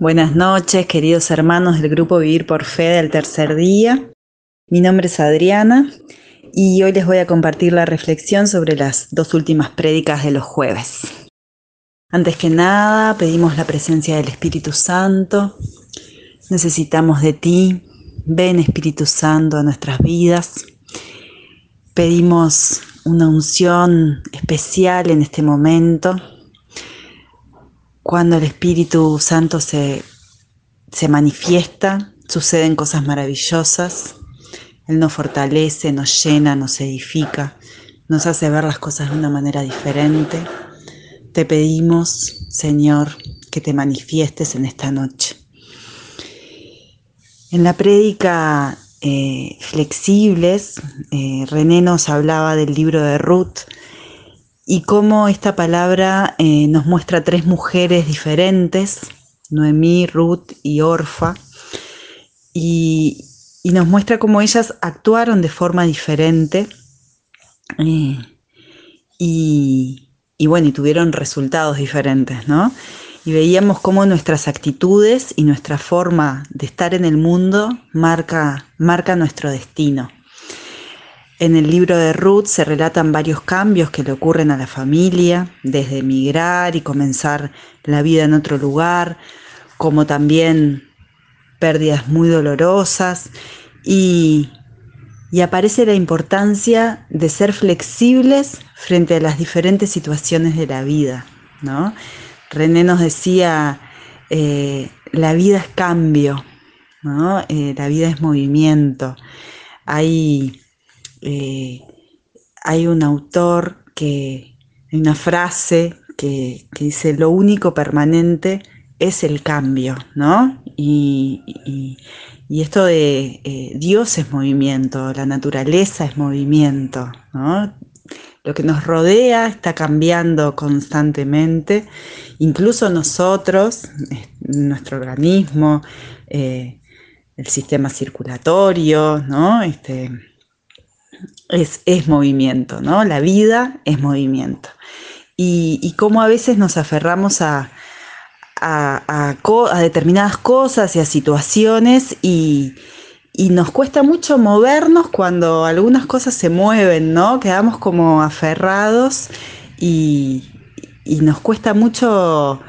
Buenas noches, queridos hermanos del grupo Vivir por Fe del tercer día. Mi nombre es Adriana y hoy les voy a compartir la reflexión sobre las dos últimas prédicas de los jueves. Antes que nada, pedimos la presencia del Espíritu Santo. Necesitamos de ti. Ven Espíritu Santo a nuestras vidas. Pedimos una unción especial en este momento cuando el Espíritu Santo se, se manifiesta, suceden cosas maravillosas. Él nos fortalece, nos llena, nos edifica, nos hace ver las cosas de una manera diferente. Te pedimos, Señor, que te manifiestes en esta noche. En la prédica eh, Flexibles, eh, René nos hablaba del libro de Ruth y cómo esta palabra eh, nos muestra tres mujeres diferentes, Noemí, Ruth y Orfa, y, nos muestra cómo ellas actuaron de forma diferente eh, y, bueno, y tuvieron resultados diferentes, ¿no? Y veíamos cómo nuestras actitudes y nuestra forma de estar en el mundo marca, marca nuestro destino. En el libro de Ruth se relatan varios cambios que le ocurren a la familia, desde emigrar y comenzar la vida en otro lugar, como también pérdidas muy dolorosas y, aparece la importancia de ser flexibles frente a las diferentes situaciones de la vida. ¿no? René nos decía, eh, la vida es cambio, ¿no? Eh, la vida es movimiento. Hay eh, hay un autor que, hay una frase que, dice, lo único permanente es el cambio, ¿no? Y, esto de eh, Dios es movimiento, la naturaleza es movimiento, ¿no? Lo que nos rodea está cambiando constantemente, incluso nosotros, nuestro organismo, eh, el sistema circulatorio, ¿no? Este, es, movimiento, ¿no? La vida es movimiento. Y, y cómo a veces nos aferramos a, a, determinadas cosas y a situaciones y, nos cuesta mucho movernos cuando algunas cosas se mueven, ¿no? Quedamos como aferrados y, nos cuesta mucho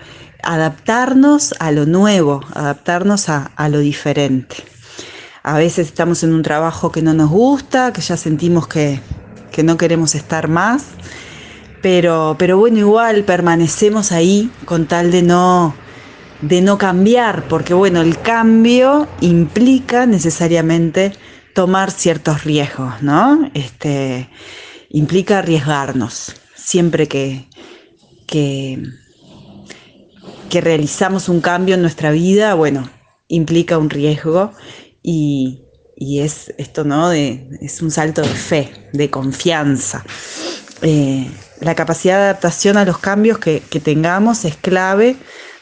adaptarnos a lo nuevo, adaptarnos a lo diferente. A veces estamos en un trabajo que no nos gusta, que ya sentimos que, no queremos estar más, pero, pero bueno, igual permanecemos ahí con tal de no, de no cambiar, porque bueno, el cambio implica necesariamente tomar ciertos riesgos, ¿no? Este, implica arriesgarnos. Siempre que, que, que realizamos un cambio en nuestra vida, bueno, implica un riesgo y, es esto, ¿no? es un salto de fe, de confianza. Eh, la capacidad de adaptación a los cambios que, tengamos es clave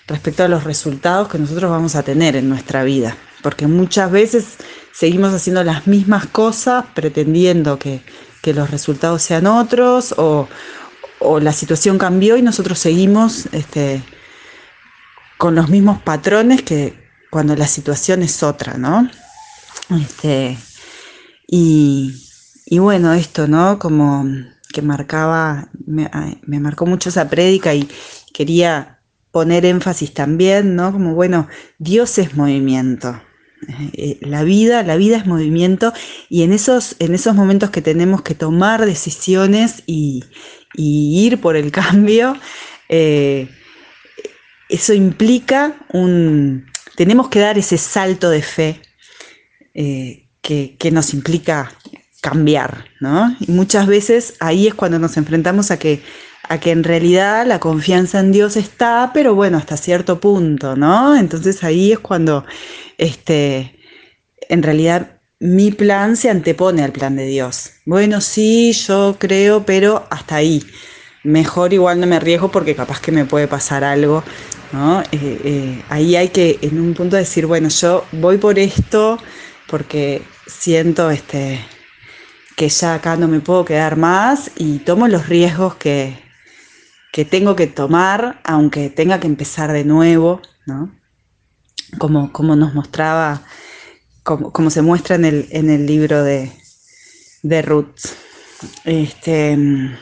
respecto a los resultados que nosotros vamos a tener en nuestra vida, porque muchas veces seguimos haciendo las mismas cosas pretendiendo que, los resultados sean otros o, la situación cambió y nosotros seguimos este, con los mismos patrones que cuando la situación es otra, ¿no? Este, y, bueno, esto, ¿no? Como que marcaba, me, marcó mucho esa prédica y quería poner énfasis también, ¿no? Como, bueno, Dios es movimiento. Eh, la vida, la vida es movimiento y en esos, en esos momentos que tenemos que tomar decisiones y, ir por el cambio, eh, eso implica un, tenemos que dar ese salto de fe eh, que, nos implica cambiar, ¿no? Y muchas veces ahí es cuando nos enfrentamos a que, a que en realidad la confianza en Dios está, pero bueno, hasta cierto punto, ¿no? Entonces ahí es cuando, este, en realidad mi plan se antepone al plan de Dios. Bueno, sí, yo creo, pero hasta ahí. Mejor igual no me arriesgo porque capaz que me puede pasar algo, ¿no? Eh, eh, ahí hay que en un punto decir, bueno, yo voy por esto, porque siento este, que ya acá no me puedo quedar más y tomo los riesgos que, que tengo que tomar, aunque tenga que empezar de nuevo, ¿no? como, como nos mostraba, como, como, se muestra en el, en el libro de, de Ruth. Este, en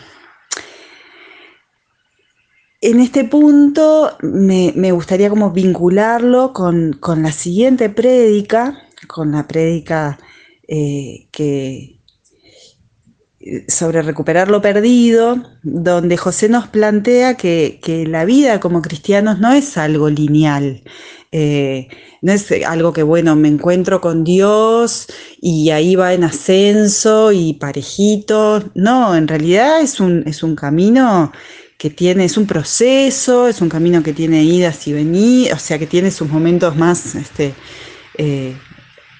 este punto me, me gustaría como vincularlo con, con, la siguiente prédica, con la prédica eh, que, sobre recuperar lo perdido, donde José nos plantea que, la vida como cristianos no es algo lineal, eh, no es algo que, bueno, me encuentro con Dios y ahí va en ascenso y parejito, no, en realidad es un, es un camino que tiene, es un proceso, es un camino que tiene idas y venidas, o sea, que tiene sus momentos más este, eh,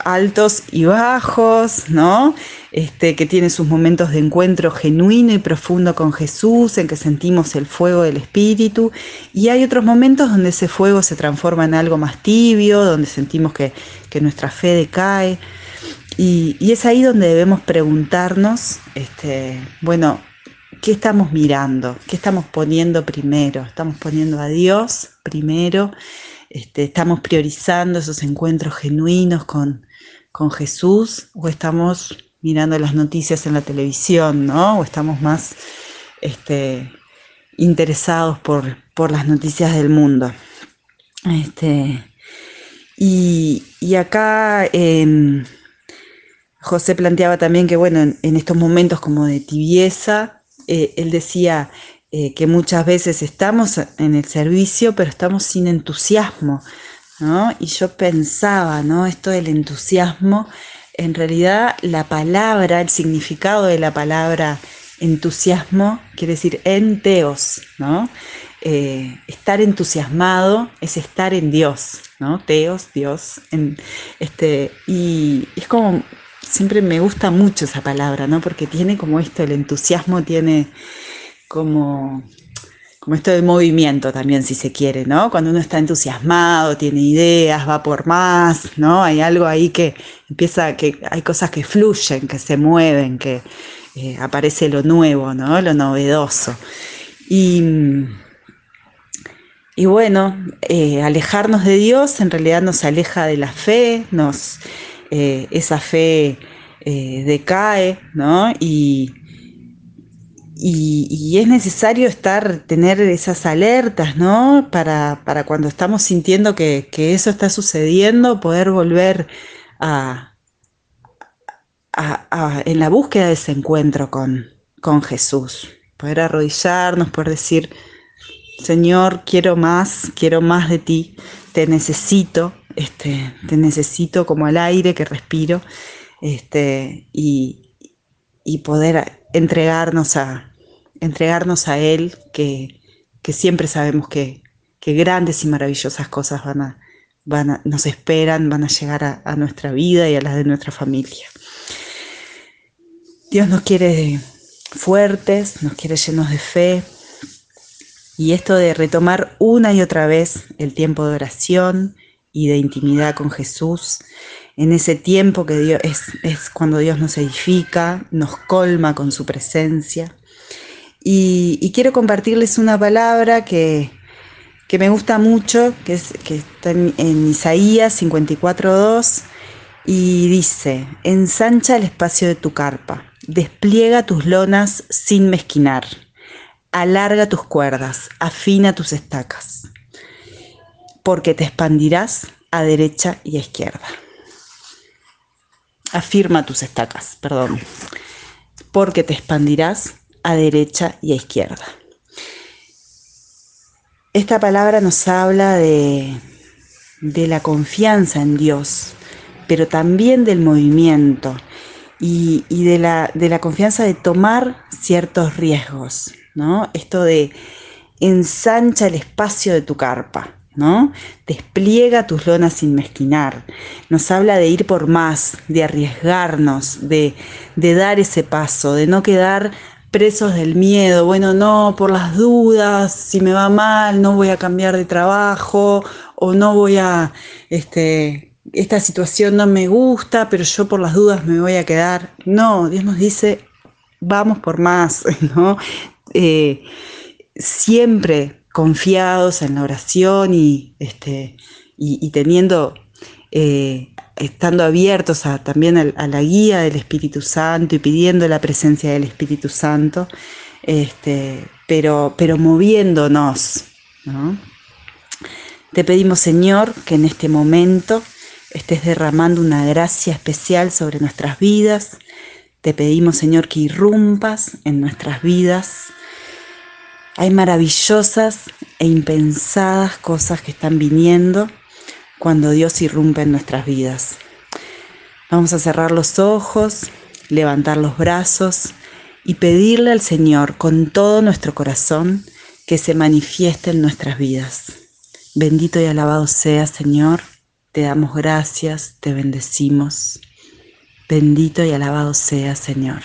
altos y bajos, ¿no? Este, que tiene sus momentos de encuentro genuino y profundo con Jesús, en que sentimos el fuego del Espíritu, y hay otros momentos donde ese fuego se transforma en algo más tibio, donde sentimos que, nuestra fe decae, y, es ahí donde debemos preguntarnos, este, bueno, ¿qué estamos mirando? ¿Qué estamos poniendo primero? ¿Estamos poniendo a Dios primero? Este, ¿Estamos priorizando esos encuentros genuinos con, con Jesús o estamos mirando las noticias en la televisión, ¿no? O estamos más este, interesados por, las noticias del mundo. Este, y, acá em, José planteaba también que, bueno, en, estos momentos como de tibieza, eh, él decía eh, que muchas veces estamos en el servicio, pero estamos sin entusiasmo. Y yo pensaba, ¿no? Esto del entusiasmo, en realidad la palabra, el significado de la palabra entusiasmo quiere decir enteos, ¿no? Eh, estar entusiasmado es estar en Dios, ¿no? Teos, Dios. En, este, y es como, siempre me gusta mucho esa palabra, ¿no? Porque tiene como esto, el entusiasmo tiene como como esto de movimiento también, si se quiere, ¿no? Cuando uno está entusiasmado, tiene ideas, va por más, ¿no? Hay algo ahí que empieza, que hay cosas que fluyen, que se mueven, que eh, aparece lo nuevo, ¿no? Lo novedoso. Y, y bueno, eh, alejarnos de Dios en realidad nos aleja de la fe, nos, eh, esa fe decae, ¿no? Y, y, es necesario estar, tener esas alertas, ¿no? Para, cuando estamos sintiendo que, eso está sucediendo, poder volver a, en la búsqueda de ese encuentro con, con Jesús. Poder arrodillarnos, poder decir, Señor, quiero más, quiero más de ti, te necesito, este, te necesito como el aire que respiro, este, y, y poder entregarnos a, entregarnos a Él, que, siempre sabemos que, grandes y maravillosas cosas van a, van nos esperan, van a llegar a, a, nuestra vida y a las de nuestra familia. Dios nos quiere fuertes, nos quiere llenos de fe. Y esto de retomar una y otra vez el tiempo de oración y de intimidad con Jesús en ese tiempo que Dios es, cuando Dios nos edifica, nos colma con su presencia. Y, quiero compartirles una palabra que, me gusta mucho, que, es, que está en, en Isaías 54.2, y dice, ensancha el espacio de tu carpa, despliega tus lonas sin mezquinar, alarga tus cuerdas, afina tus estacas, porque te expandirás a derecha y a izquierda afirma tus estacas, perdón, porque te expandirás a derecha y a izquierda. Esta palabra nos habla de, de la confianza en Dios, pero también del movimiento y, de, la, de la confianza de tomar ciertos riesgos, ¿no? Esto de ensancha el espacio de tu carpa. ¿No? Despliega tus lonas sin mezquinar. Nos habla de ir por más, de arriesgarnos, de, de dar ese paso, de no quedar presos del miedo. Bueno, no, por las dudas, si me va mal, no voy a cambiar de trabajo o no voy a, este, esta situación no me gusta, pero yo por las dudas me voy a quedar. No, Dios nos dice, vamos por más, ¿no? Eh, siempre confiados en la oración y, este, y, teniendo, eh, estando abiertos a, también a, la guía del Espíritu Santo y pidiendo la presencia del Espíritu Santo, este, pero, pero moviéndonos. Te pedimos, Señor, que en este momento estés derramando una gracia especial sobre nuestras vidas. Te pedimos, Señor, que irrumpas en nuestras vidas. Hay maravillosas e impensadas cosas que están viniendo cuando Dios irrumpe en nuestras vidas. Vamos a cerrar los ojos, levantar los brazos y pedirle al Señor con todo nuestro corazón que se manifieste en nuestras vidas. Bendito y alabado sea, Señor. Te damos gracias, te bendecimos. Bendito y alabado sea, Señor.